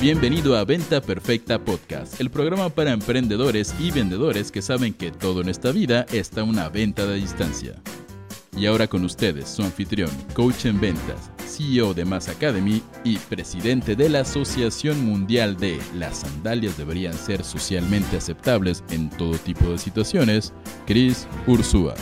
Bienvenido a Venta Perfecta Podcast, el programa para emprendedores y vendedores que saben que todo en esta vida está una venta de distancia. Y ahora con ustedes, su anfitrión, coach en ventas, CEO de Mass Academy y presidente de la Asociación Mundial de Las sandalias deberían ser socialmente aceptables en todo tipo de situaciones, Chris Ursúa.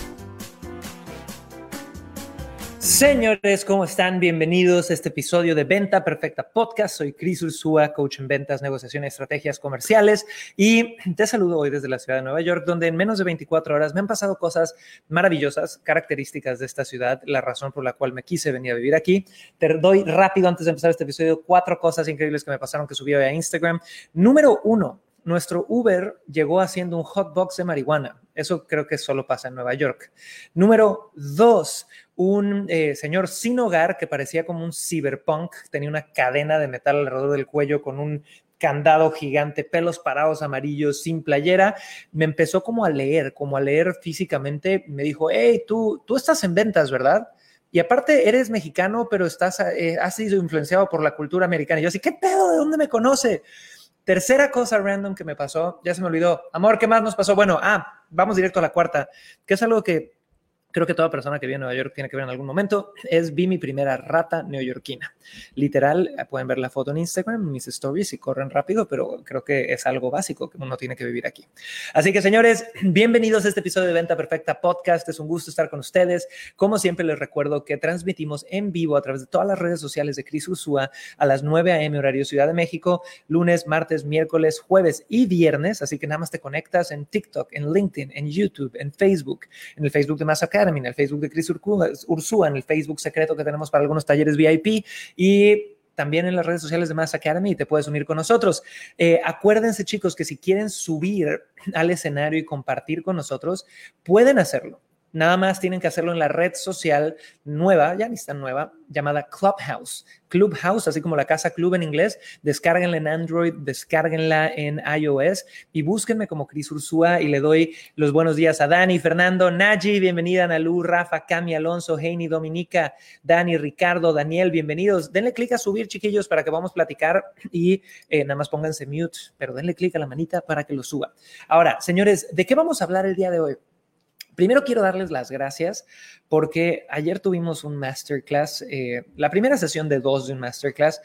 Señores, ¿cómo están? Bienvenidos a este episodio de Venta Perfecta Podcast. Soy Cris Ursúa, coach en ventas, negociación y estrategias comerciales. Y te saludo hoy desde la ciudad de Nueva York, donde en menos de 24 horas me han pasado cosas maravillosas, características de esta ciudad, la razón por la cual me quise venir a vivir aquí. Te doy rápido, antes de empezar este episodio, cuatro cosas increíbles que me pasaron que subí hoy a Instagram. Número uno, nuestro Uber llegó haciendo un hot box de marihuana. Eso creo que solo pasa en Nueva York. Número dos, un eh, señor sin hogar que parecía como un cyberpunk, tenía una cadena de metal alrededor del cuello con un candado gigante, pelos parados amarillos, sin playera, me empezó como a leer, como a leer físicamente, me dijo, hey, tú, tú estás en ventas, ¿verdad? Y aparte eres mexicano, pero estás, eh, has sido influenciado por la cultura americana. Y yo así, ¿qué pedo? ¿De dónde me conoce? Tercera cosa random que me pasó, ya se me olvidó. Amor, ¿qué más nos pasó? Bueno, ah, vamos directo a la cuarta, que es algo que creo que toda persona que vive en Nueva York tiene que ver en algún momento, es vi mi primera rata neoyorquina. Literal, eh, pueden ver la foto en Instagram, mis stories y corren rápido, pero creo que es algo básico que uno tiene que vivir aquí. Así que señores, bienvenidos a este episodio de Venta Perfecta Podcast. Es un gusto estar con ustedes. Como siempre les recuerdo que transmitimos en vivo a través de todas las redes sociales de Cris Ursúa a las 9 a.m. horario Ciudad de México, lunes, martes, miércoles, jueves y viernes. Así que nada más te conectas en TikTok, en LinkedIn, en YouTube, en Facebook, en el Facebook de Massacre en el Facebook de Chris Ursúa, en el Facebook secreto que tenemos para algunos talleres VIP y también en las redes sociales de Mass Academy te puedes unir con nosotros. Eh, acuérdense, chicos, que si quieren subir al escenario y compartir con nosotros, pueden hacerlo. Nada más tienen que hacerlo en la red social nueva, ya ni está nueva, llamada Clubhouse. Clubhouse, así como la casa club en inglés, descárguenla en Android, descárguenla en iOS y búsquenme como Cris Ursúa y le doy los buenos días a Dani, Fernando, Naji, bienvenida, Nalu, Rafa, Cami, Alonso, Heini, Dominica, Dani, Ricardo, Daniel, bienvenidos. Denle clic a subir, chiquillos, para que vamos a platicar y eh, nada más pónganse mute, pero denle clic a la manita para que lo suba. Ahora, señores, ¿de qué vamos a hablar el día de hoy? Primero quiero darles las gracias porque ayer tuvimos un masterclass, eh, la primera sesión de dos de un masterclass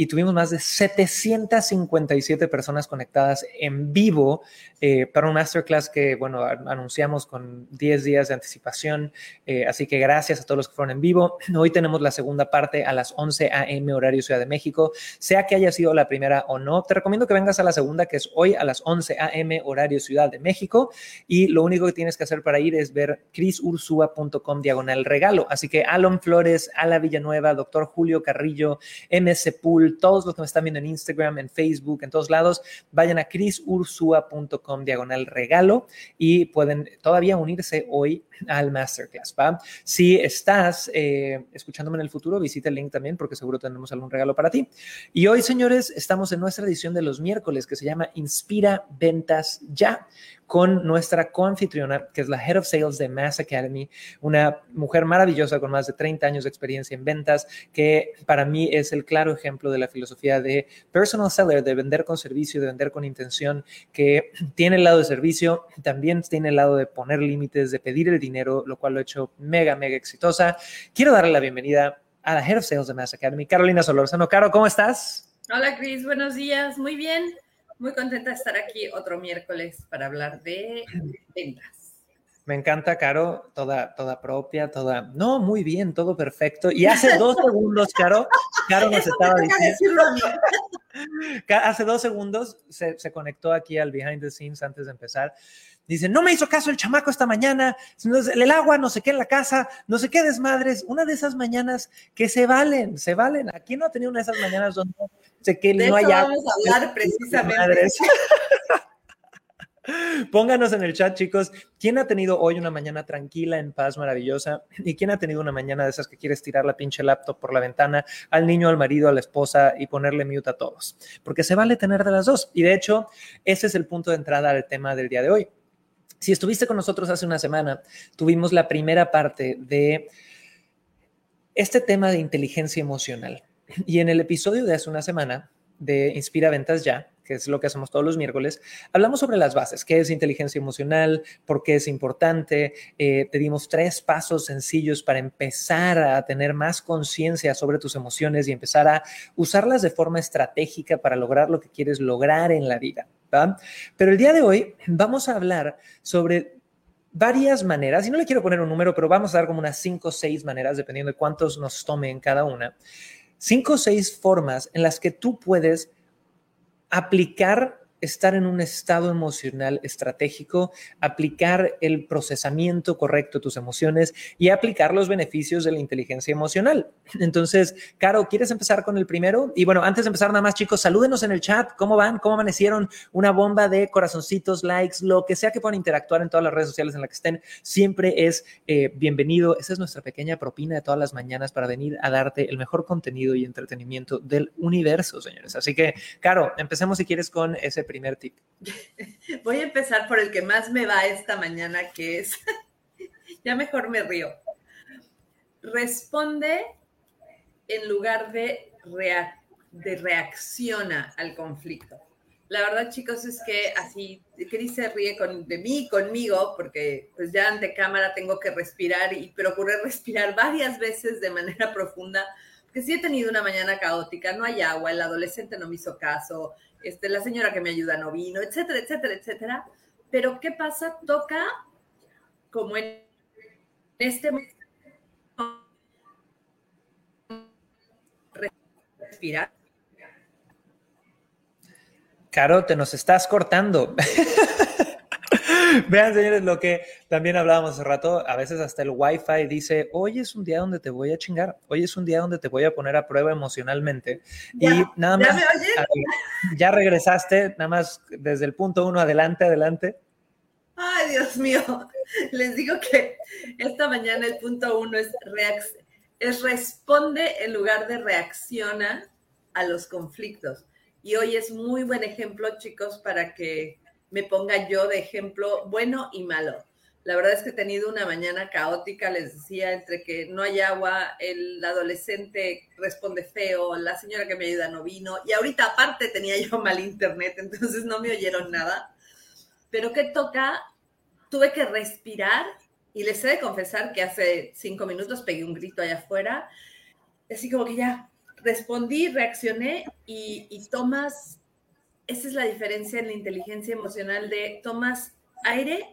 y tuvimos más de 757 personas conectadas en vivo eh, para un masterclass que, bueno, anunciamos con 10 días de anticipación. Eh, así que gracias a todos los que fueron en vivo. Hoy tenemos la segunda parte a las 11 a.m. horario Ciudad de México. Sea que haya sido la primera o no, te recomiendo que vengas a la segunda, que es hoy a las 11 a.m. horario Ciudad de México. Y lo único que tienes que hacer para ir es ver crisursua.com diagonal regalo. Así que Alon Flores, Ala Villanueva, doctor Julio Carrillo, MC Todos los que me están viendo en Instagram, en Facebook, en todos lados, vayan a crisursua.com diagonal regalo y pueden todavía unirse hoy al masterclass. ¿va? Si estás eh, escuchándome en el futuro, visita el link también porque seguro tenemos algún regalo para ti. Y hoy, señores, estamos en nuestra edición de los miércoles que se llama Inspira Ventas Ya con nuestra coanfitriona, que es la Head of Sales de Mass Academy, una mujer maravillosa con más de 30 años de experiencia en ventas, que para mí es el claro ejemplo de la filosofía de personal seller, de vender con servicio, de vender con intención, que tiene el lado de servicio, también tiene el lado de poner límites, de pedir el dinero, lo cual lo ha hecho mega, mega exitosa. Quiero darle la bienvenida a la Head of Sales de Mass Academy, Carolina Solorzano. Caro, ¿cómo estás? Hola, Cris, buenos días. Muy bien. Muy contenta de estar aquí otro miércoles para hablar de ventas. Me encanta, Caro, toda, toda propia, toda. No, muy bien, todo perfecto. Y hace dos segundos, Caro, Caro nos estaba diciendo. hace dos segundos se, se, conectó aquí al behind the scenes antes de empezar. Dice, no me hizo caso el chamaco esta mañana, el agua, no sé qué en la casa, no sé qué desmadres. Una de esas mañanas que se valen, se valen. Aquí no ha tenido una de esas mañanas donde sé que no hay Vamos a hablar precisamente. Pónganos en el chat, chicos, ¿quién ha tenido hoy una mañana tranquila, en paz, maravillosa? ¿Y quién ha tenido una mañana de esas que quieres tirar la pinche laptop por la ventana al niño, al marido, a la esposa y ponerle mute a todos? Porque se vale tener de las dos. Y de hecho, ese es el punto de entrada al tema del día de hoy. Si estuviste con nosotros hace una semana, tuvimos la primera parte de este tema de inteligencia emocional. Y en el episodio de hace una semana de Inspira Ventas Ya, que es lo que hacemos todos los miércoles, hablamos sobre las bases, qué es inteligencia emocional, por qué es importante. Eh, te dimos tres pasos sencillos para empezar a tener más conciencia sobre tus emociones y empezar a usarlas de forma estratégica para lograr lo que quieres lograr en la vida. Pero el día de hoy vamos a hablar sobre varias maneras, y no le quiero poner un número, pero vamos a dar como unas cinco o seis maneras, dependiendo de cuántos nos tomen cada una, cinco o seis formas en las que tú puedes aplicar estar en un estado emocional estratégico, aplicar el procesamiento correcto de tus emociones y aplicar los beneficios de la inteligencia emocional. Entonces, Caro, ¿quieres empezar con el primero? Y bueno, antes de empezar nada más, chicos, salúdenos en el chat. ¿Cómo van? ¿Cómo amanecieron? Una bomba de corazoncitos, likes, lo que sea que puedan interactuar en todas las redes sociales en las que estén. Siempre es eh, bienvenido. Esa es nuestra pequeña propina de todas las mañanas para venir a darte el mejor contenido y entretenimiento del universo, señores. Así que, Caro, empecemos si quieres con ese primer tip? Voy a empezar por el que más me va esta mañana, que es, ya mejor me río. Responde en lugar de, de reacciona al conflicto. La verdad, chicos, es que así, Cris se ríe con, de mí conmigo, porque pues ya ante cámara tengo que respirar y procuré respirar varias veces de manera profunda, porque sí he tenido una mañana caótica, no hay agua, el adolescente no me hizo caso, este, la señora que me ayuda no vino, etcétera, etcétera, etcétera. Pero ¿qué pasa? Toca como en este respirar. Caro, te nos estás cortando. Vean, señores, lo que también hablábamos hace rato, a veces hasta el Wi-Fi dice, hoy es un día donde te voy a chingar, hoy es un día donde te voy a poner a prueba emocionalmente. y nada más, ¿ya, regresaste, nada más desde el punto uno, adelante, adelante. Ay, Dios mío, les digo que esta mañana el punto uno es, es responde en lugar de reacciona a los conflictos. Y hoy es muy buen ejemplo, chicos, para que me ponga yo de ejemplo bueno y malo. La verdad es que he tenido una mañana caótica, les decía, entre que no hay agua, el adolescente responde feo, la señora que me ayuda no vino, y ahorita aparte tenía yo mal internet, entonces no me oyeron nada. Pero ¿qué toca? Tuve que respirar y les he de confesar que hace cinco minutos pegué un grito allá afuera, así como que ya respondí, reaccioné y, y tomas esa es la diferencia en la inteligencia emocional de tomas aire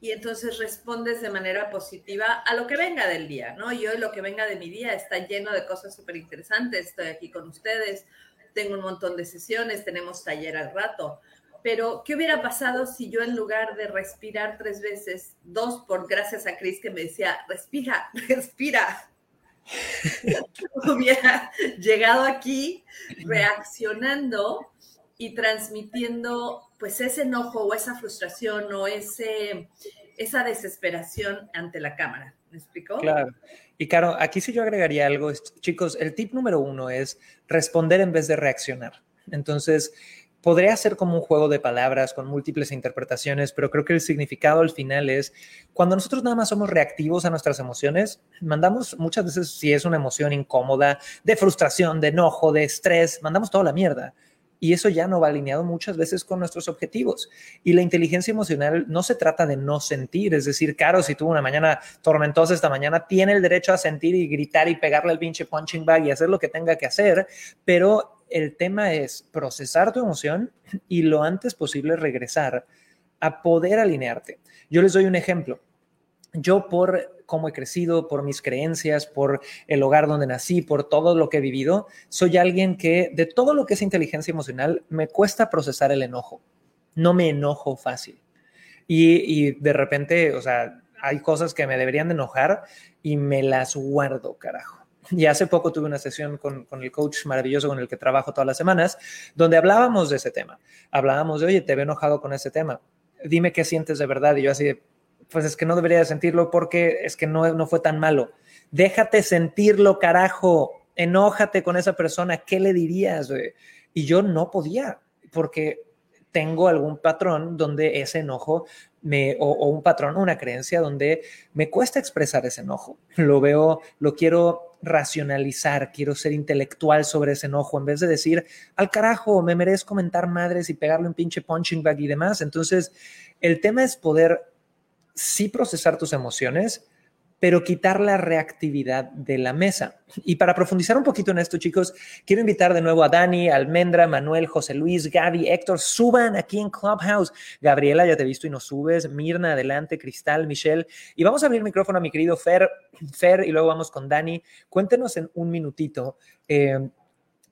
y entonces respondes de manera positiva a lo que venga del día, ¿no? Yo lo que venga de mi día está lleno de cosas súper interesantes, estoy aquí con ustedes, tengo un montón de sesiones, tenemos taller al rato, pero ¿qué hubiera pasado si yo en lugar de respirar tres veces, dos por gracias a Cris que me decía, respira, respira, hubiera llegado aquí reaccionando y transmitiendo pues ese enojo o esa frustración o ese, esa desesperación ante la cámara. ¿Me explicó? Claro. Y claro, aquí sí yo agregaría algo. Chicos, el tip número uno es responder en vez de reaccionar. Entonces, podría ser como un juego de palabras con múltiples interpretaciones, pero creo que el significado al final es cuando nosotros nada más somos reactivos a nuestras emociones, mandamos muchas veces, si es una emoción incómoda, de frustración, de enojo, de estrés, mandamos toda la mierda y eso ya no va alineado muchas veces con nuestros objetivos. Y la inteligencia emocional no se trata de no sentir, es decir, Caro, si tuvo una mañana tormentosa esta mañana, tiene el derecho a sentir y gritar y pegarle el pinche punching bag y hacer lo que tenga que hacer, pero el tema es procesar tu emoción y lo antes posible regresar a poder alinearte. Yo les doy un ejemplo. Yo por cómo he crecido, por mis creencias, por el hogar donde nací, por todo lo que he vivido, soy alguien que de todo lo que es inteligencia emocional me cuesta procesar el enojo. No me enojo fácil. Y, de repente, o sea, hay cosas que me deberían de enojar y me las guardo, carajo. Y hace poco tuve una sesión con, con, el coach maravilloso con el que trabajo todas las semanas, donde hablábamos de ese tema. Hablábamos de, oye, te veo enojado con ese tema. Dime qué sientes de verdad. Y yo así de, pues es que no debería sentirlo porque es que no, no fue tan malo. Déjate sentirlo, carajo. Enójate con esa persona. ¿Qué le dirías? Y yo no podía, porque tengo algún patrón donde ese enojo me, o, un patrón una creencia donde me cuesta expresar ese enojo. Lo veo, lo quiero racionalizar, quiero ser intelectual sobre ese enojo en vez de decir, al carajo, me merezco comentar madres y pegarle un pinche punching bag y demás. Entonces, el tema es poder sí procesar tus emociones, pero quitar la reactividad de la mesa. Y para profundizar un poquito en esto, chicos, quiero invitar de nuevo a Dani, Almendra, Manuel, José Luis, Gaby, Héctor, suban aquí en Clubhouse. Gabriela, ya te he visto y no subes. Mirna, adelante, Cristal, Michelle. Y vamos a abrir el micrófono a mi querido Fer, Fer, y luego vamos con Dani. Cuéntenos en un minutito, eh,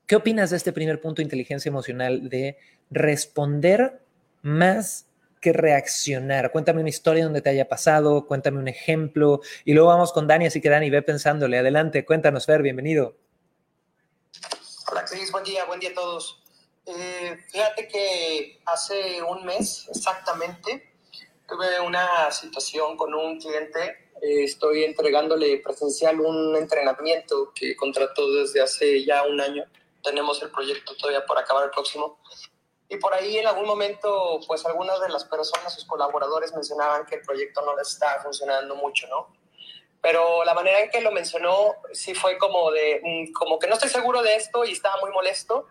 ¿qué opinas de este primer punto inteligencia emocional de responder más que reaccionar. Cuéntame una historia donde te haya pasado, cuéntame un ejemplo y luego vamos con Dani, así que Dani, ve pensándole. Adelante, cuéntanos, Fer, bienvenido. Hola, Cris, buen día, buen día a todos. Eh, fíjate que hace un mes exactamente tuve una situación con un cliente. Eh, estoy entregándole presencial un entrenamiento que contrató desde hace ya un año. Tenemos el proyecto todavía por acabar el próximo y por ahí en algún momento, pues algunas de las personas, sus colaboradores mencionaban que el proyecto no les estaba funcionando mucho, ¿no? Pero la manera en que lo mencionó sí fue como de, mm, como que no estoy seguro de esto y estaba muy molesto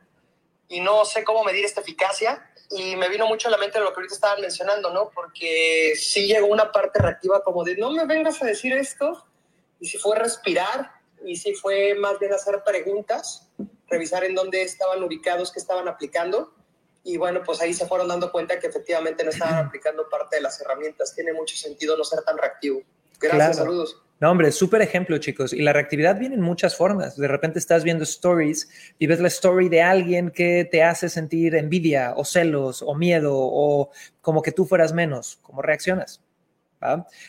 y no sé cómo medir esta eficacia. Y me vino mucho a la mente lo que ahorita estaban mencionando, ¿no? Porque sí llegó una parte reactiva como de, no me vengas a decir esto. Y si fue respirar y si fue más bien hacer preguntas, revisar en dónde estaban ubicados, qué estaban aplicando y bueno, pues ahí se fueron dando cuenta que efectivamente no estaban aplicando parte de las herramientas. Tiene mucho sentido no ser tan reactivo. Gracias, saludos. No, hombre, súper ejemplo, chicos. Y la reactividad viene en muchas formas. De repente estás viendo stories y ves la story de alguien que te hace sentir envidia o celos o miedo o como que tú fueras menos. ¿Cómo reaccionas?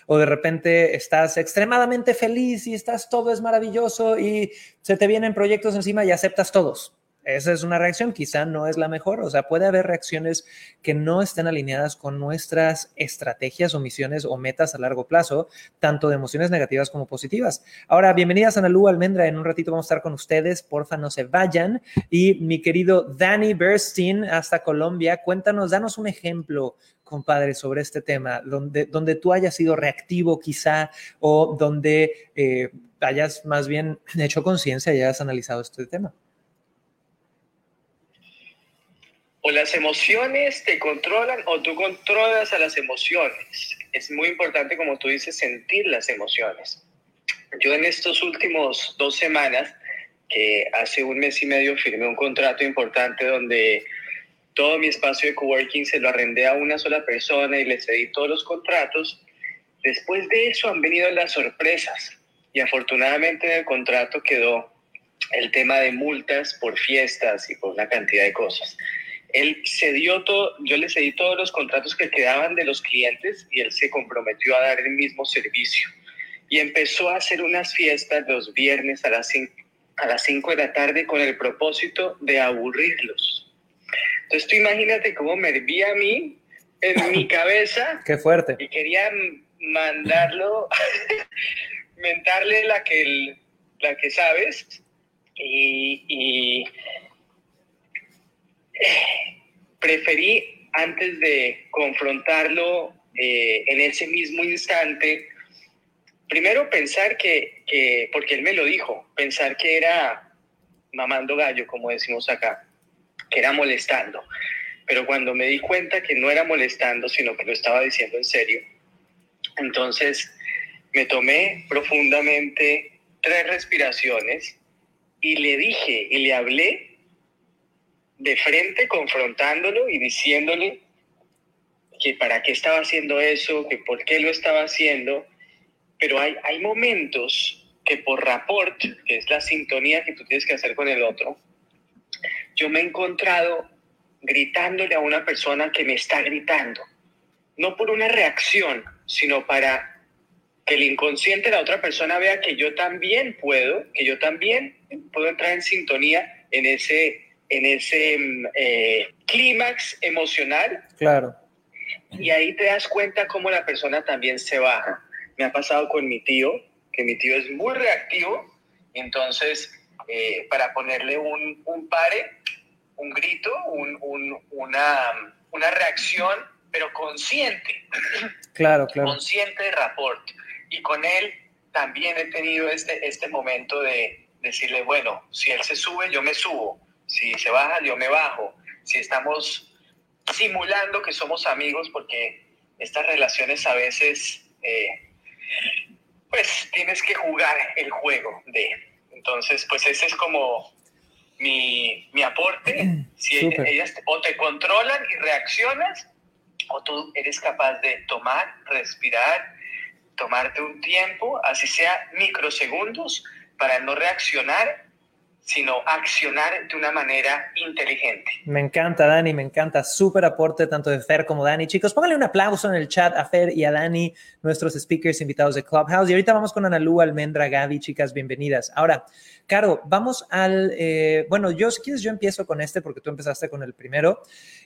O de repente estás extremadamente feliz y estás todo es maravilloso y se te vienen proyectos encima y aceptas todos esa es una reacción, quizá no es la mejor, o sea, puede haber reacciones que no estén alineadas con nuestras estrategias o misiones o metas a largo plazo, tanto de emociones negativas como positivas. Ahora, bienvenidas a Nalu Almendra, en un ratito vamos a estar con ustedes, porfa no se vayan. Y mi querido Danny Bernstein, hasta Colombia, cuéntanos, danos un ejemplo compadre, sobre este tema, donde, donde tú hayas sido reactivo quizá o donde eh, hayas más bien hecho conciencia y hayas analizado este tema. O las emociones te controlan o tú controlas a las emociones. Es muy importante, como tú dices, sentir las emociones. Yo en estos últimos dos semanas, que hace un mes y medio firmé un contrato importante donde todo mi espacio de coworking se lo arrendé a una sola persona y le cedí todos los contratos. Después de eso han venido las sorpresas y afortunadamente en el contrato quedó el tema de multas por fiestas y por una cantidad de cosas. Él cedió todo, yo le cedí todos los contratos que quedaban de los clientes y él se comprometió a dar el mismo servicio. Y empezó a hacer unas fiestas los viernes a las 5 a las cinco de la tarde con el propósito de aburrirlos. Entonces tú imagínate cómo me hervía a mí en mi cabeza. Qué fuerte. Y quería mandarlo, mentarle la que, la que sabes. Y, y preferí, antes de confrontarlo eh, en ese mismo instante, primero pensar que, porque él me lo dijo, pensar que era mamando gallo, como decimos acá, que era molestando. Pero cuando me di cuenta que no era molestando, sino que lo estaba diciendo en serio, entonces me tomé profundamente tres respiraciones y le dije y le hablé de frente confrontándolo y diciéndole que para qué estaba haciendo eso, que por qué lo estaba haciendo, pero hay, hay momentos que por rapport, que es la sintonía que tú tienes que hacer con el otro, yo me he encontrado gritándole a una persona que me está gritando, no por una reacción, sino para que el inconsciente de la otra persona vea que yo también puedo, que yo también puedo entrar en sintonía en ese en ese eh, clímax emocional. Claro. Y ahí te das cuenta cómo la persona también se baja. Me ha pasado con mi tío, que mi tío es muy reactivo, entonces para ponerle un, un, pare, un grito, un, una, una reacción, pero consciente. Claro, claro. Consciente de rapport. Y con él también he tenido este, este momento de decirle, bueno, si él se sube, yo me subo. Si se baja, yo me bajo. Si estamos simulando que somos amigos, porque estas relaciones a veces, eh, pues tienes que jugar el juego de. Entonces, pues ese es como mi, mi aporte. Si ellas o te controlan y reaccionas, o tú eres capaz de tomar, respirar, tomarte un tiempo, así sea microsegundos, para no reaccionar sino accionar de una manera inteligente. Me encanta, Dani, me encanta. Súper aporte tanto de Fer como Dani. Chicos, pónganle un aplauso en el chat a Fer y a Dani, nuestros speakers invitados de Clubhouse. Y ahorita vamos con Analú, Almendra, Gaby, chicas, bienvenidas. Ahora, Caro, vamos al, eh, bueno, yo si quieres yo empiezo con este porque tú empezaste con el primero.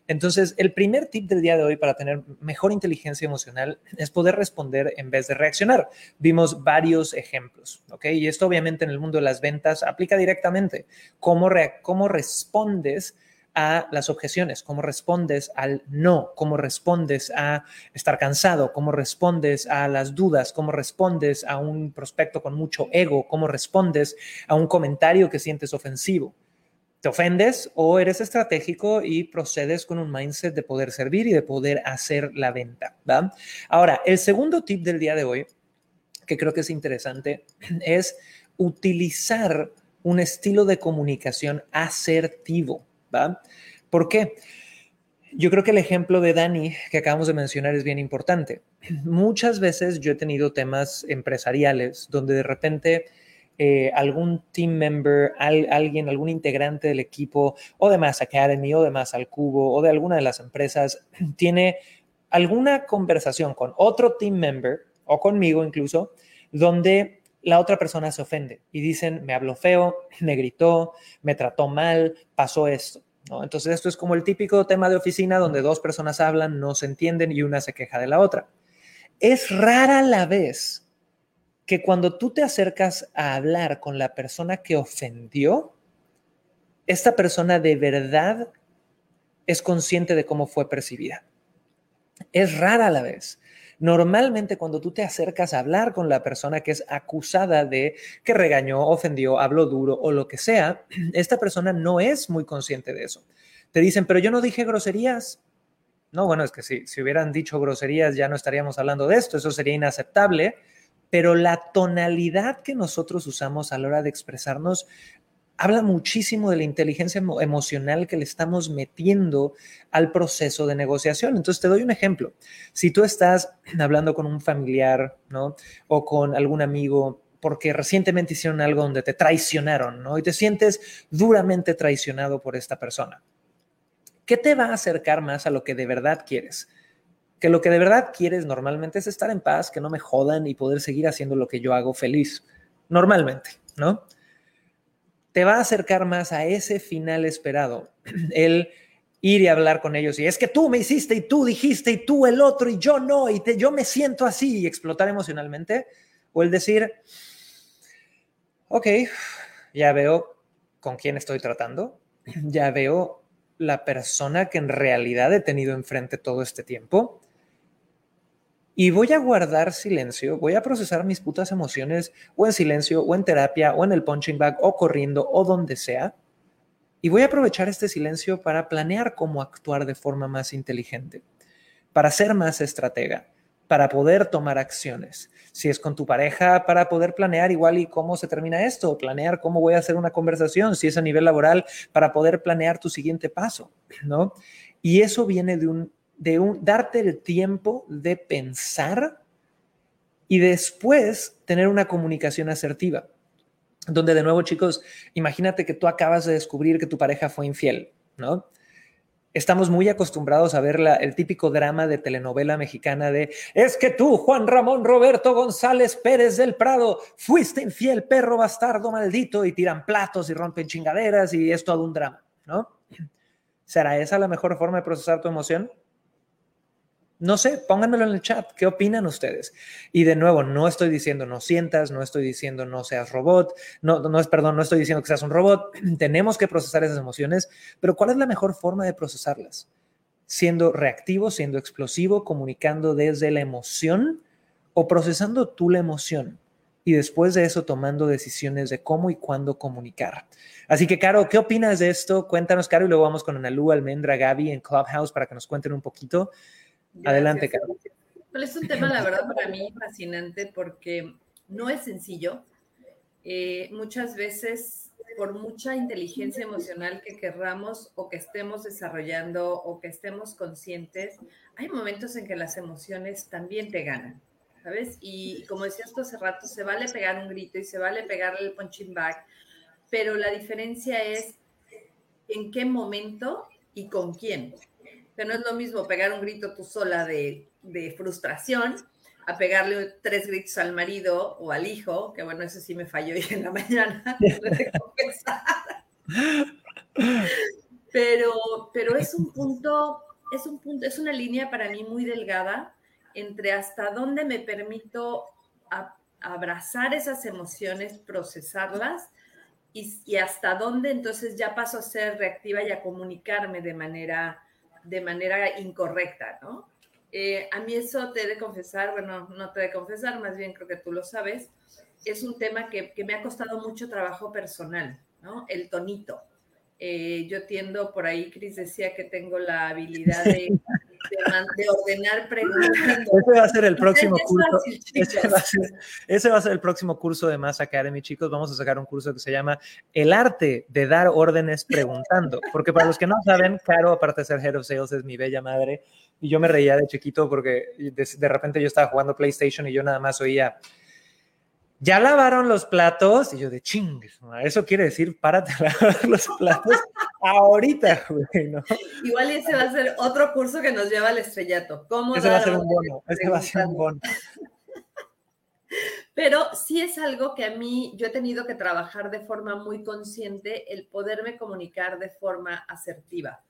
Entonces, el primer tip del día de hoy para tener mejor inteligencia emocional es poder responder en vez de reaccionar. Vimos varios ejemplos, ¿ok? Y esto obviamente en el mundo de las ventas aplica directamente. ¿Cómo, cómo respondes? A las objeciones, cómo respondes al no, cómo respondes a estar cansado, cómo respondes a las dudas, cómo respondes a un prospecto con mucho ego, cómo respondes a un comentario que sientes ofensivo. ¿Te ofendes o eres estratégico y procedes con un mindset de poder servir y de poder hacer la venta? Ahora, el segundo tip del día de hoy, que creo que es interesante, es utilizar un estilo de comunicación asertivo. ¿Va? ¿Por qué? Yo creo que el ejemplo de Dani que acabamos de mencionar es bien importante. Muchas veces yo he tenido temas empresariales donde de repente eh, algún team member, alguien, algún integrante del equipo o de Mass Academy o de Mass al Cubo o de alguna de las empresas tiene alguna conversación con otro team member o conmigo incluso, donde la otra persona se ofende y dicen, me habló feo, me gritó, me trató mal, pasó esto. ¿no? Entonces esto es como el típico tema de oficina donde dos personas hablan, no se entienden y una se queja de la otra. Es rara la vez que cuando tú te acercas a hablar con la persona que ofendió, esta persona de verdad es consciente de cómo fue percibida. Es rara la vez. Normalmente cuando tú te acercas a hablar con la persona que es acusada de que regañó, ofendió, habló duro o lo que sea, esta persona no es muy consciente de eso. Te dicen, pero yo no dije groserías. No, bueno, es que si, hubieran dicho groserías ya no estaríamos hablando de esto, eso sería inaceptable, pero la tonalidad que nosotros usamos a la hora de expresarnos habla muchísimo de la inteligencia emocional que le estamos metiendo al proceso de negociación. Entonces, te doy un ejemplo. Si tú estás hablando con un familiar, ¿no? O con algún amigo porque recientemente hicieron algo donde te traicionaron, ¿no? Y te sientes duramente traicionado por esta persona. ¿Qué te va a acercar más a lo que de verdad quieres? Que lo que de verdad quieres normalmente es estar en paz, que no me jodan y poder seguir haciendo lo que yo hago feliz. Normalmente, ¿no? Te va a acercar más a ese final esperado, el ir y hablar con ellos y es que tú me hiciste y tú dijiste y tú el otro y yo no y te, yo me siento así y explotar emocionalmente, o el decir, ok, ya veo con quién estoy tratando, ya veo la persona que en realidad he tenido enfrente todo este tiempo y voy a guardar silencio, voy a procesar mis putas emociones o en silencio o en terapia o en el punching bag o corriendo o donde sea. Y voy a aprovechar este silencio para planear cómo actuar de forma más inteligente, para ser más estratega, para poder tomar acciones. Si es con tu pareja, para poder planear igual y cómo se termina esto, planear cómo voy a hacer una conversación, si es a nivel laboral, para poder planear tu siguiente paso, ¿no? Y eso viene de un de darte el tiempo de pensar y después tener una comunicación asertiva. Donde de nuevo, chicos, imagínate que tú acabas de descubrir que tu pareja fue infiel, ¿no? Estamos muy acostumbrados a ver el típico drama de telenovela mexicana de es que tú, Juan Ramón Roberto González Pérez del Prado, fuiste infiel, perro bastardo maldito, y tiran platos y rompen chingaderas y es todo un drama, ¿no? ¿Será esa la mejor forma de procesar tu emoción? No sé, pónganmelo en el chat. ¿Qué opinan ustedes? Y de nuevo, no estoy diciendo no sientas, no estoy diciendo no seas robot, no, no es, perdón, no estoy diciendo que seas un robot. Tenemos que procesar esas emociones, pero ¿cuál es la mejor forma de procesarlas? siendo reactivo, siendo explosivo, comunicando desde la emoción o procesando tú la emoción y después de eso tomando decisiones de cómo y cuándo comunicar. Así que, Caro, ¿qué opinas de esto? Cuéntanos, Caro, y luego vamos con Analú, Almendra, Gaby en Clubhouse para que nos cuenten un poquito. Adelante, Caro. es un tema, la verdad, para mí fascinante porque no es sencillo. Eh, muchas veces por mucha inteligencia emocional que querramos o que estemos desarrollando o que estemos conscientes, hay momentos en que las emociones también te ganan, ¿sabes? Y como decías tú hace rato, se vale pegar un grito y se vale pegarle el punching back, pero la diferencia es en qué momento y con quién. Que no es lo mismo pegar un grito tú sola de, de frustración a pegarle tres gritos al marido o al hijo, que bueno, eso sí me falló hoy en la mañana, pero, pero es un punto, es un punto, es una línea para mí muy delgada entre hasta dónde me permito abrazar esas emociones, procesarlas, y, y, hasta dónde entonces ya paso a ser reactiva y a comunicarme de manera, de manera incorrecta, ¿no? Eh, a mí eso te he de confesar, bueno, no te he de confesar, más bien creo que tú lo sabes, es un tema que, me ha costado mucho trabajo personal, ¿no? El tonito. Eh, yo tiendo, por ahí Cris decía que tengo la habilidad de, de, ordenar preguntas. Ese va a ser el próximo curso. ese, va a ser, ese, va a ser, el próximo curso de Mass Academy, chicos. Vamos a sacar un curso que se llama El arte de dar órdenes preguntando. Porque para los que no saben, Caro, aparte de ser Head of Sales, es mi bella madre y yo me reía de chiquito porque de, repente yo estaba jugando PlayStation y yo nada más oía, ¿ya lavaron los platos? Y yo de ching, eso quiere decir, párate a lavar los platos ahorita, güey, ¿no? Igual ese va a ser otro curso que nos lleva al estrellato. ¿Cómo ese va a ser un bono, ese va a ser un bono. Pero sí es algo que a mí yo he tenido que trabajar de forma muy consciente, el poderme comunicar de forma asertiva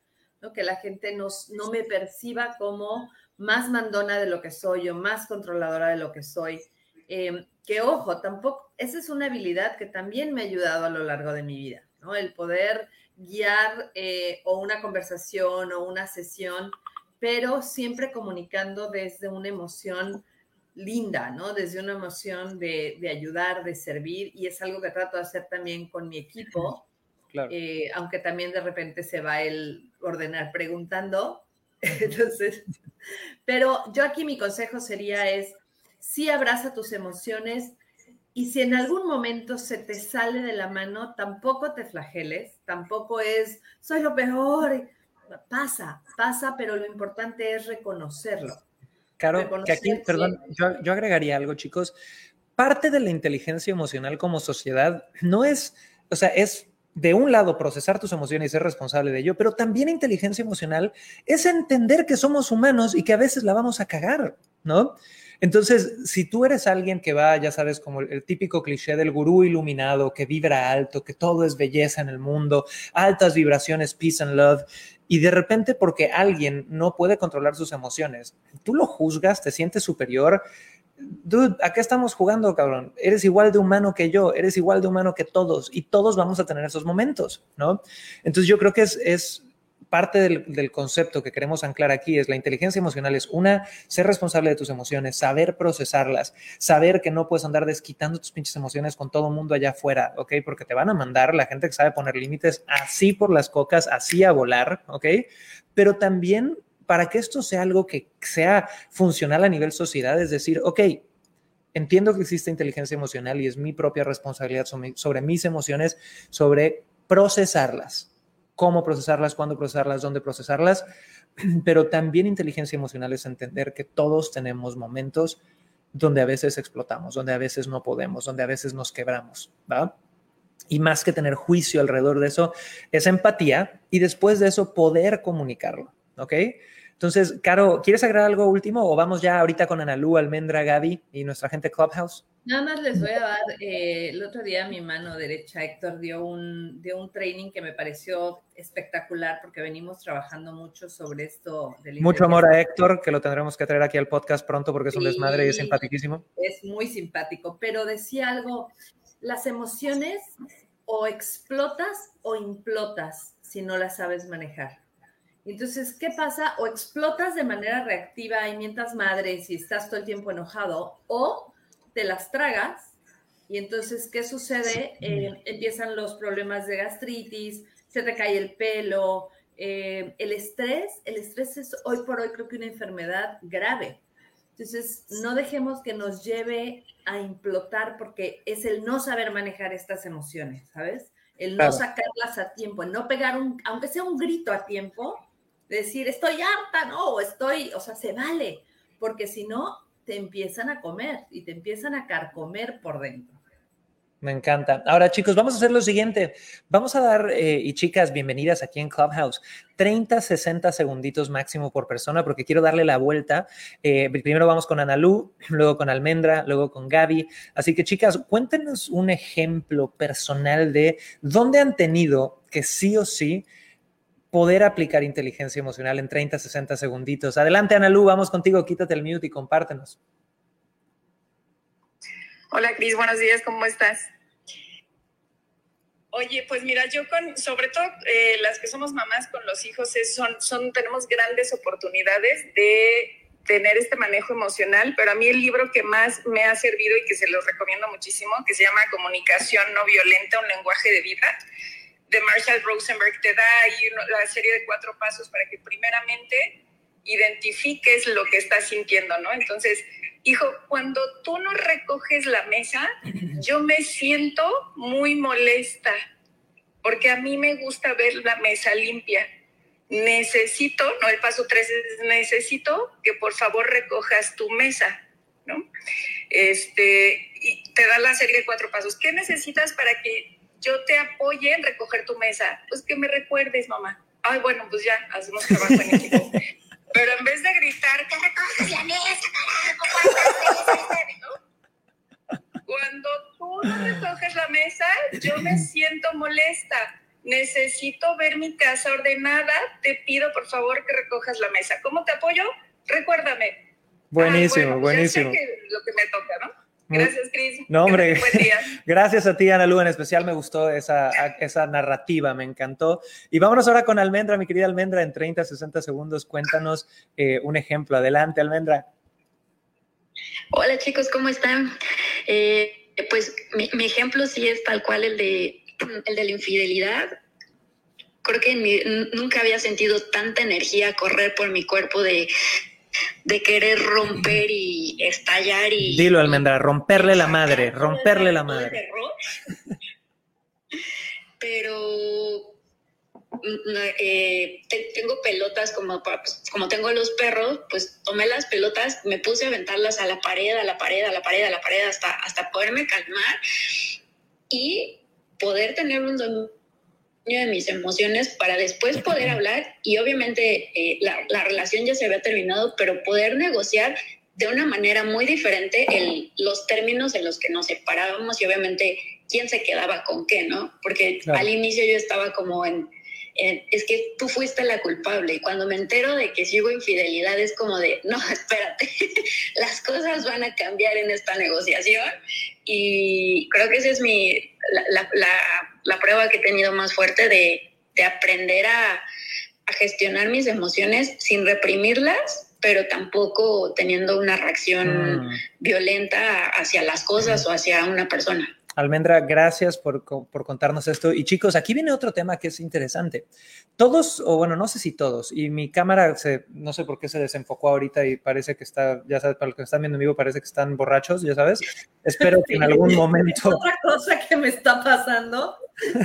que la gente no me perciba como más mandona de lo que soy o más controladora de lo que soy. Em, que ojo, tampoco, esa es una habilidad que también me ha ayudado a lo largo de mi vida, ¿no? El poder guiar eh, o una conversación o una sesión, pero siempre comunicando desde una emoción linda, ¿no? Desde una emoción de, de ayudar, de servir, y es algo que trato de hacer también con mi equipo eh, aunque también de repente se va el ordenar preguntando. Entonces, pero yo aquí mi consejo sería es, sí abraza tus emociones y si en algún momento se te sale de la mano, tampoco te flageles, tampoco es, soy lo peor. Pasa, pasa, pero lo importante es reconocerlo. Claro, que aquí, perdón, yo, yo agregaría algo, chicos. Parte de la inteligencia emocional como sociedad no es, o sea, es de un lado procesar tus emociones y ser responsable de ello, pero también inteligencia emocional es entender que somos humanos y que a veces la vamos a cagar, ¿no? Entonces, si tú eres alguien que va, ya sabes, como el típico cliché del gurú iluminado, que vibra alto, que todo es belleza en el mundo, altas vibraciones, peace and love, y de repente porque alguien no puede controlar sus emociones, tú lo juzgas, te sientes superior, dude, ¿a qué estamos jugando, cabrón? Eres igual de humano que yo, eres igual de humano que todos y todos vamos a tener esos momentos, ¿no? Entonces yo creo que es, parte del, concepto que queremos anclar aquí, es la inteligencia emocional, es una, ser responsable de tus emociones, saber procesarlas, saber que no puedes andar desquitando tus pinches emociones con todo mundo allá afuera, ¿ok? Porque te van a mandar la gente que sabe poner límites así por las cocas, así a volar, ¿ok? Pero también para que esto sea algo que sea funcional a nivel sociedad, es decir, ok, entiendo que existe inteligencia emocional y es mi propia responsabilidad sobre, mis emociones, sobre procesarlas, cómo procesarlas, cuándo procesarlas, dónde procesarlas, pero también inteligencia emocional es entender que todos tenemos momentos donde a veces explotamos, donde a veces no podemos, donde a veces nos quebramos, ¿va? Y más que tener juicio alrededor de eso, es empatía y después de eso poder comunicarlo, ¿ok? Entonces, Caro, ¿quieres agregar algo último o vamos ya ahorita con Analú, Almendra, Gaby y nuestra gente Clubhouse? Nada más les voy a dar, eh, el otro día mi mano derecha, Héctor, dio un, dio un training que me pareció espectacular porque venimos trabajando mucho sobre esto. mucho amor a Héctor, que lo tendremos que traer aquí al podcast pronto porque es un desmadre y es simpaticísimo. Es muy simpático, pero decía algo, las emociones o explotas o implotas si no las sabes manejar. Entonces, ¿qué pasa? O explotas de manera reactiva y mientas madres y estás todo el tiempo enojado, o te las tragas y entonces, ¿qué sucede? Eh, empiezan los problemas de gastritis, se te cae el pelo, eh, el estrés. El estrés es hoy por hoy creo que una enfermedad grave. Entonces, no dejemos que nos lleve a implotar porque es el no saber manejar estas emociones, ¿sabes? El no sacarlas a tiempo, el no pegar un, aunque sea un grito a tiempo, decir, estoy harta, no, o estoy, o sea, se vale, porque si no, te empiezan a comer y te empiezan a carcomer por dentro. Me encanta. Ahora, chicos, vamos a hacer lo siguiente. Vamos a dar, eh, y chicas, bienvenidas aquí en Clubhouse, 30, 60 segunditos máximo por persona, porque quiero darle la vuelta. Eh, primero vamos con Analú, luego con Almendra, luego con Gaby. Así que, chicas, cuéntenos un ejemplo personal de dónde han tenido que sí o sí poder aplicar inteligencia emocional en 30, 60 segunditos. Adelante, Analú, vamos contigo, quítate el mute y compártenos. Hola Cris, buenos días, ¿cómo estás? Oye, pues mira, yo con, sobre todo eh, las que somos mamás con los hijos, son, son, tenemos grandes oportunidades de tener este manejo emocional, pero a mí el libro que más me ha servido y que se los recomiendo muchísimo, que se llama Comunicación no violenta, un lenguaje de vida, de Marshall Rosenberg, te da ahí la serie de cuatro pasos para que primeramente identifiques lo que estás sintiendo, ¿no? Entonces, hijo, cuando tú no recoges la mesa, yo me siento muy molesta, porque a mí me gusta ver la mesa limpia. Necesito, no, el paso tres es necesito que por favor recojas tu mesa, ¿no? Este, y te da la serie de cuatro pasos. ¿Qué necesitas para que yo te apoye en recoger tu mesa? Pues que me recuerdes, mamá. Ay, bueno, pues ya, hacemos trabajo en equipo. Pero en vez de gritar, que recoges la mesa, carajo, Cuando tú no recoges la mesa, yo me siento molesta. Necesito ver mi casa ordenada. Te pido, por favor, que recojas la mesa. ¿Cómo te apoyo? Recuérdame. Buenísimo, buenísimo. lo que me toca, ¿no? Gracias, Cris. No, hombre, gracias a ti, Ana Lu. En especial me gustó esa, esa narrativa, me encantó. Y vámonos ahora con Almendra, mi querida Almendra, en 30, 60 segundos. Cuéntanos eh, un ejemplo. Adelante, Almendra. Hola, chicos, ¿cómo están? Eh, pues mi, ejemplo sí es tal cual el de, el de la infidelidad. Creo que nunca había sentido tanta energía correr por mi cuerpo de de querer romper y estallar y... Dilo, Almendra, romperle la madre, romperle la madre. Pero mm, eh, tengo pelotas como, pues, como tengo los perros, pues tomé las pelotas, me puse a aventarlas a la pared, a la pared, a la pared, a la pared, hasta, hasta poderme calmar y poder tener un de mis emociones para después poder hablar y obviamente eh, la, la, relación ya se había terminado, pero poder negociar de una manera muy diferente el, los términos en los que nos separábamos y obviamente quién se quedaba con qué, ¿no? Porque al inicio yo estaba como en, es que tú fuiste la culpable y cuando me entero de que sigo infidelidad es como de, no, espérate, las cosas van a cambiar en esta negociación y creo que esa es mi, la, la, prueba que he tenido más fuerte de, de aprender a, a, gestionar mis emociones sin reprimirlas, pero tampoco teniendo una reacción mm. violenta hacia las cosas o hacia una persona. Almendra, gracias por, por, contarnos esto. Y chicos, aquí viene otro tema que es interesante. Todos, o bueno, no sé si todos, y mi cámara, se, no sé por qué se desenfocó ahorita y parece que está, ya sabes, para los que están viendo en vivo, parece que están borrachos, ya sabes. Espero que en algún momento... Otra cosa que me está pasando,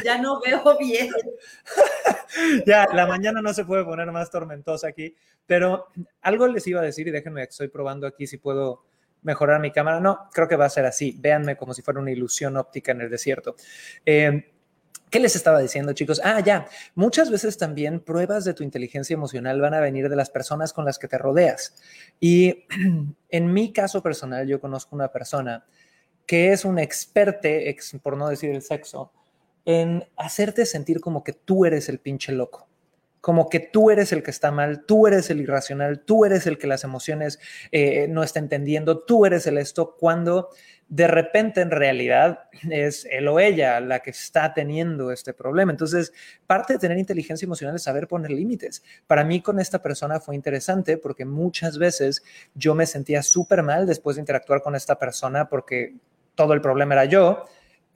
ya no veo bien. ya, la mañana no se puede poner más tormentosa aquí, pero algo les iba a decir y déjenme que estoy probando aquí si puedo mejorar mi cámara. No, creo que va a ser así. Véanme como si fuera una ilusión óptica en el desierto. Eh, ¿Qué les estaba diciendo, chicos? Ah, ya. Muchas veces también pruebas de tu inteligencia emocional van a venir de las personas con las que te rodeas. Y en mi caso personal, yo conozco una persona que es un experte, por no decir el sexo, en hacerte sentir como que tú eres el pinche loco como que tú eres el que está mal, tú eres el irracional, tú eres el que las emociones eh, no está entendiendo, tú eres el esto, cuando de repente en realidad es él o ella la que está teniendo este problema. Entonces, parte de tener inteligencia emocional es saber poner límites. Para mí con esta persona fue interesante porque muchas veces yo me sentía súper mal después de interactuar con esta persona porque todo el problema era yo.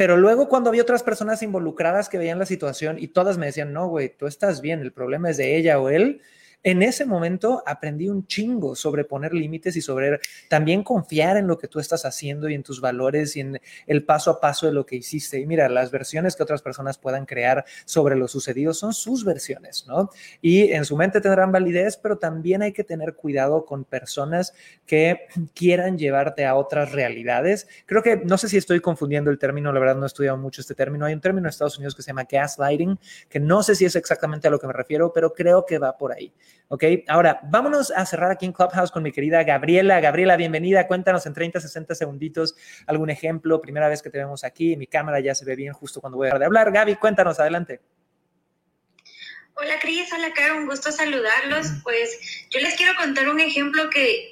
Pero luego cuando había otras personas involucradas que veían la situación y todas me decían, no, güey, tú estás bien, el problema es de ella o él, en ese momento aprendí un chingo sobre poner límites y sobre también confiar en lo que tú estás haciendo y en tus valores y en el paso a paso de lo que hiciste. Y mira, las versiones que otras personas puedan crear sobre lo sucedido son sus versiones, ¿no? Y en su mente tendrán validez, pero también hay que tener cuidado con personas que quieran llevarte a otras realidades. Creo que, no sé si estoy confundiendo el término, la verdad no he estudiado mucho este término. Hay un término en Estados Unidos que se llama gaslighting, que no sé si es exactamente a lo que me refiero, pero creo que va por ahí. ¿Ok? Ahora, vámonos a cerrar aquí en Clubhouse con mi querida Gabriela. Gabriela, bienvenida. Cuéntanos en 30, 60 segunditos algún ejemplo. Primera vez que te vemos aquí. Mi cámara ya se ve bien justo cuando voy a dejar de hablar. Gaby, cuéntanos, adelante. Hola Cris, hola Caro, un gusto saludarlos. Pues yo les quiero contar un ejemplo que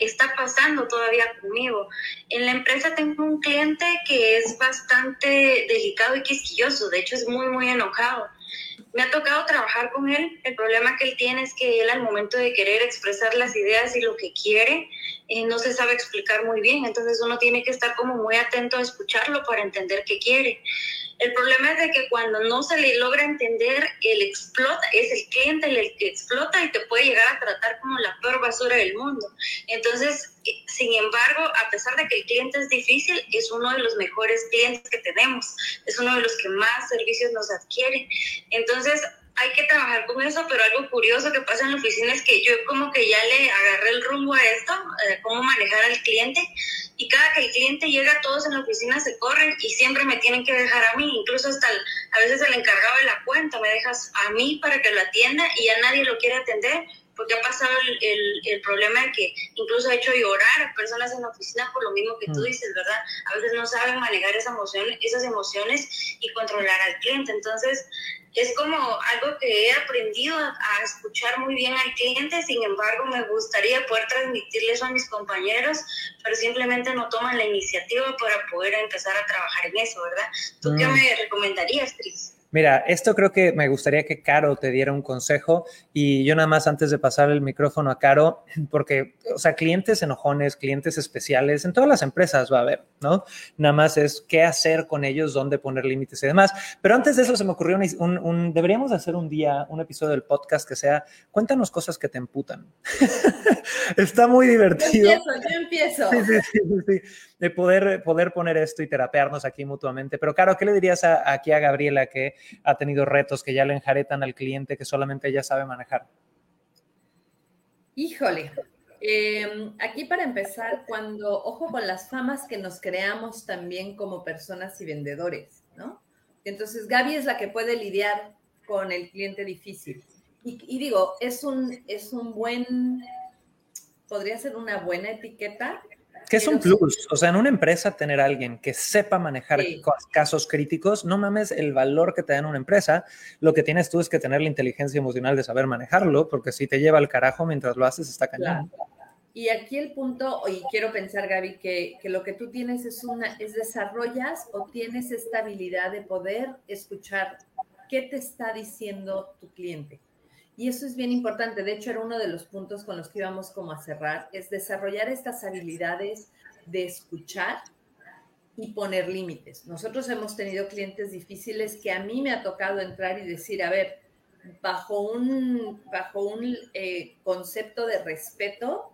está pasando todavía conmigo. En la empresa tengo un cliente que es bastante delicado y quisquilloso, de hecho es muy, muy enojado me ha tocado trabajar con él. El problema que él tiene es que él al momento de querer expresar las ideas y lo que quiere, eh, no se sabe explicar muy bien. Entonces uno tiene que estar como muy atento a escucharlo para entender qué quiere. El problema es de que cuando no se le logra entender, él explota, es el cliente el que explota y te puede llegar a tratar como la peor basura del mundo. Entonces, sin embargo, a pesar de que el cliente es difícil, es uno de los mejores clientes que tenemos, es uno de los que más servicios nos adquiere. Entonces, hay que trabajar con eso, pero algo curioso que pasa en la oficina es que yo como que ya le agarré el rumbo a esto, eh, cómo manejar al cliente, y cada que el cliente llega, todos en la oficina se corren y siempre me tienen que dejar a mí, incluso hasta a veces el encargado de la cuenta me dejas a mí para que lo atienda y ya nadie lo quiere atender porque ha pasado el, el, problema de que incluso ha hecho llorar a personas en la oficina por lo mismo que tú mm. dices, ¿verdad? A veces no saben manejar esa emoción, esas emociones y controlar al cliente. Entonces, es como algo que he aprendido a, escuchar muy bien al cliente, sin embargo me gustaría poder transmitirle eso a mis compañeros, pero simplemente no toman la iniciativa para poder empezar a trabajar en eso, ¿verdad? ¿Tú qué mm. me recomendarías, Cris? Mira, esto creo que me gustaría que Caro te diera un consejo y yo nada más antes de pasar el micrófono a Caro, porque, o sea, clientes enojones, clientes especiales, en todas las empresas va a haber, ¿no? Nada más es qué hacer con ellos, dónde poner límites y demás. Pero antes de eso se me ocurrió un, un, deberíamos hacer un día, un episodio del podcast que sea, cuéntanos cosas que te emputan. Está muy divertido. Yo empiezo, yo empiezo. Sí, sí, sí, sí, de poder, poder poner esto y terapearnos aquí mutuamente. Pero, Caro, ¿qué le dirías aquí a Gabriela que ha tenido retos que ya le enjaretan al cliente que solamente ella sabe manejar? Híjole, em, aquí para empezar, cuando, ojo con las famas que nos creamos también como personas y vendedores, ¿no? Entonces, Gaby es la que puede lidiar con el cliente difícil. Y, y digo, es un, es un buen, podría ser una buena etiqueta que es un plus, o sea, en una empresa tener a alguien que sepa manejar casos críticos, no mames el valor que te da en una empresa, lo que tienes tú es que tener la inteligencia emocional de saber manejarlo, porque si te lleva al carajo mientras lo haces está cañón. Y aquí el punto, y quiero pensar, Gaby, que, que, lo que tú tienes es una, es desarrollas o tienes esta habilidad de poder escuchar qué te está diciendo tu cliente. Y eso es bien importante. De hecho, era uno de los puntos con los que íbamos como a cerrar, es desarrollar estas habilidades de escuchar y poner límites. Nosotros hemos tenido clientes difíciles que a mí me ha tocado entrar y decir, a ver, bajo un, bajo un eh, concepto de respeto,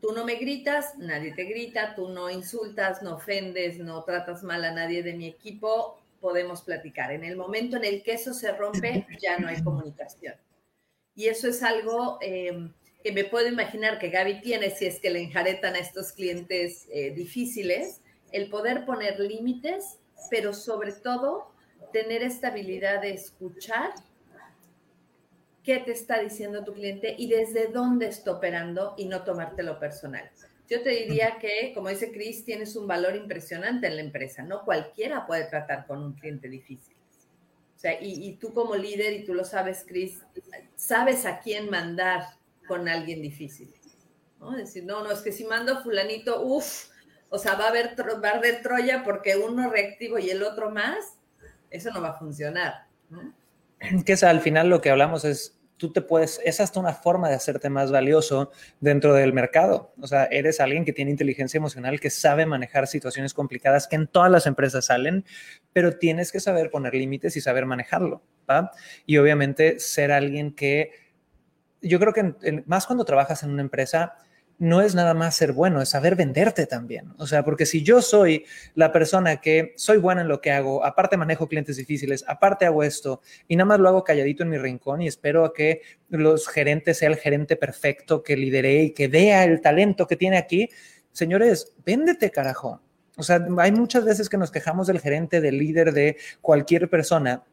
tú no me gritas, nadie te grita, tú no insultas, no ofendes, no tratas mal a nadie de mi equipo, podemos platicar. En el momento en el que eso se rompe, ya no hay comunicación. Y eso es algo eh, que me puedo imaginar que Gaby tiene si es que le enjaretan a estos clientes eh, difíciles, el poder poner límites, pero sobre todo tener esta habilidad de escuchar qué te está diciendo tu cliente y desde dónde está operando y no tomártelo personal. Yo te diría que, como dice Chris, tienes un valor impresionante en la empresa. No cualquiera puede tratar con un cliente difícil. O sea, y, tú como líder, y tú lo sabes, Chris, sabes a quién mandar con alguien difícil. ¿no? Decir, no, no, es que si mando a fulanito, uff, o sea, va a haber bar de Troya porque uno reactivo y el otro más, eso no va a funcionar. Que es al final lo que hablamos es tú te puedes, es hasta una forma de hacerte más valioso dentro del mercado. O sea, eres alguien que tiene inteligencia emocional, que sabe manejar situaciones complicadas que en todas las empresas salen, pero tienes que saber poner límites y saber manejarlo. ¿va? Y obviamente ser alguien que, yo creo que más cuando trabajas en una empresa, no es nada más ser bueno, es saber venderte también. O sea, porque si yo soy la persona que soy buena en lo que hago, aparte manejo clientes difíciles, aparte hago esto y nada más lo hago calladito en mi rincón y espero a que los gerentes sea el gerente perfecto que lidere y que vea el talento que tiene aquí, señores, véndete, carajo. O sea, hay muchas veces que nos quejamos del gerente, del líder, de cualquier persona,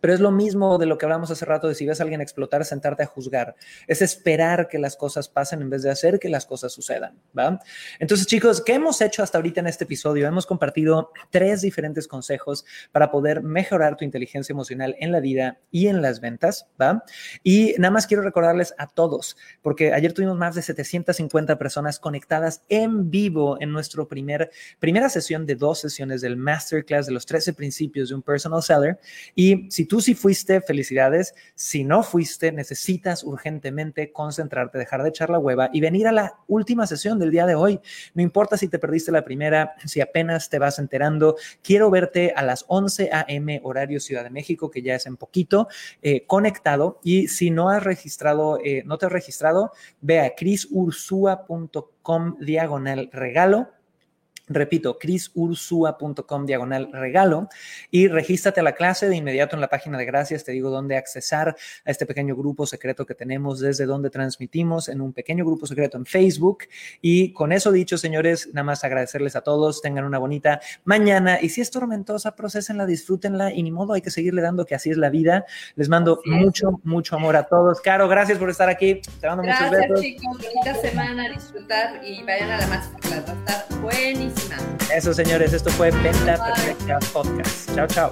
pero es lo mismo de lo que hablamos hace rato de si ves a alguien explotar, sentarte a juzgar. Es esperar que las cosas pasen en vez de hacer que las cosas sucedan, ¿va? Entonces, chicos, ¿qué hemos hecho hasta ahorita en este episodio? Hemos compartido tres diferentes consejos para poder mejorar tu inteligencia emocional en la vida y en las ventas, ¿va? Y nada más quiero recordarles a todos, porque ayer tuvimos más de 750 personas conectadas en vivo en nuestro primer, primera sesión de dos sesiones del Masterclass de los 13 principios de un personal seller. Y si tú sí fuiste, felicidades. Si no fuiste, necesitas urgentemente concentrarte, dejar de echar la hueva y venir a la última sesión del día de hoy. No importa si te perdiste la primera, si apenas te vas enterando. Quiero verte a las 11 a.m. horario Ciudad de México, que ya es en poquito, eh, conectado. Y si no has registrado, eh, no te has registrado, ve a crisursua.com diagonal regalo Repito, crisursua.com diagonal regalo y regístrate a la clase de inmediato en la página de gracias. Te digo dónde accesar a este pequeño grupo secreto que tenemos, desde donde transmitimos en un pequeño grupo secreto en Facebook. Y con eso dicho, señores, nada más agradecerles a todos. Tengan una bonita mañana. Y si es tormentosa, procesenla, disfrútenla y ni modo, hay que seguirle dando que así es la vida. Les mando mucho, mucho amor a todos. Caro, gracias por estar aquí. Te mando gracias, muchos besos. chicos. Bonita semana, disfrutar y vayan a la masterclass. Va a estar Eso, señores, esto fue Venta Perfecta Podcast. Chao, chao.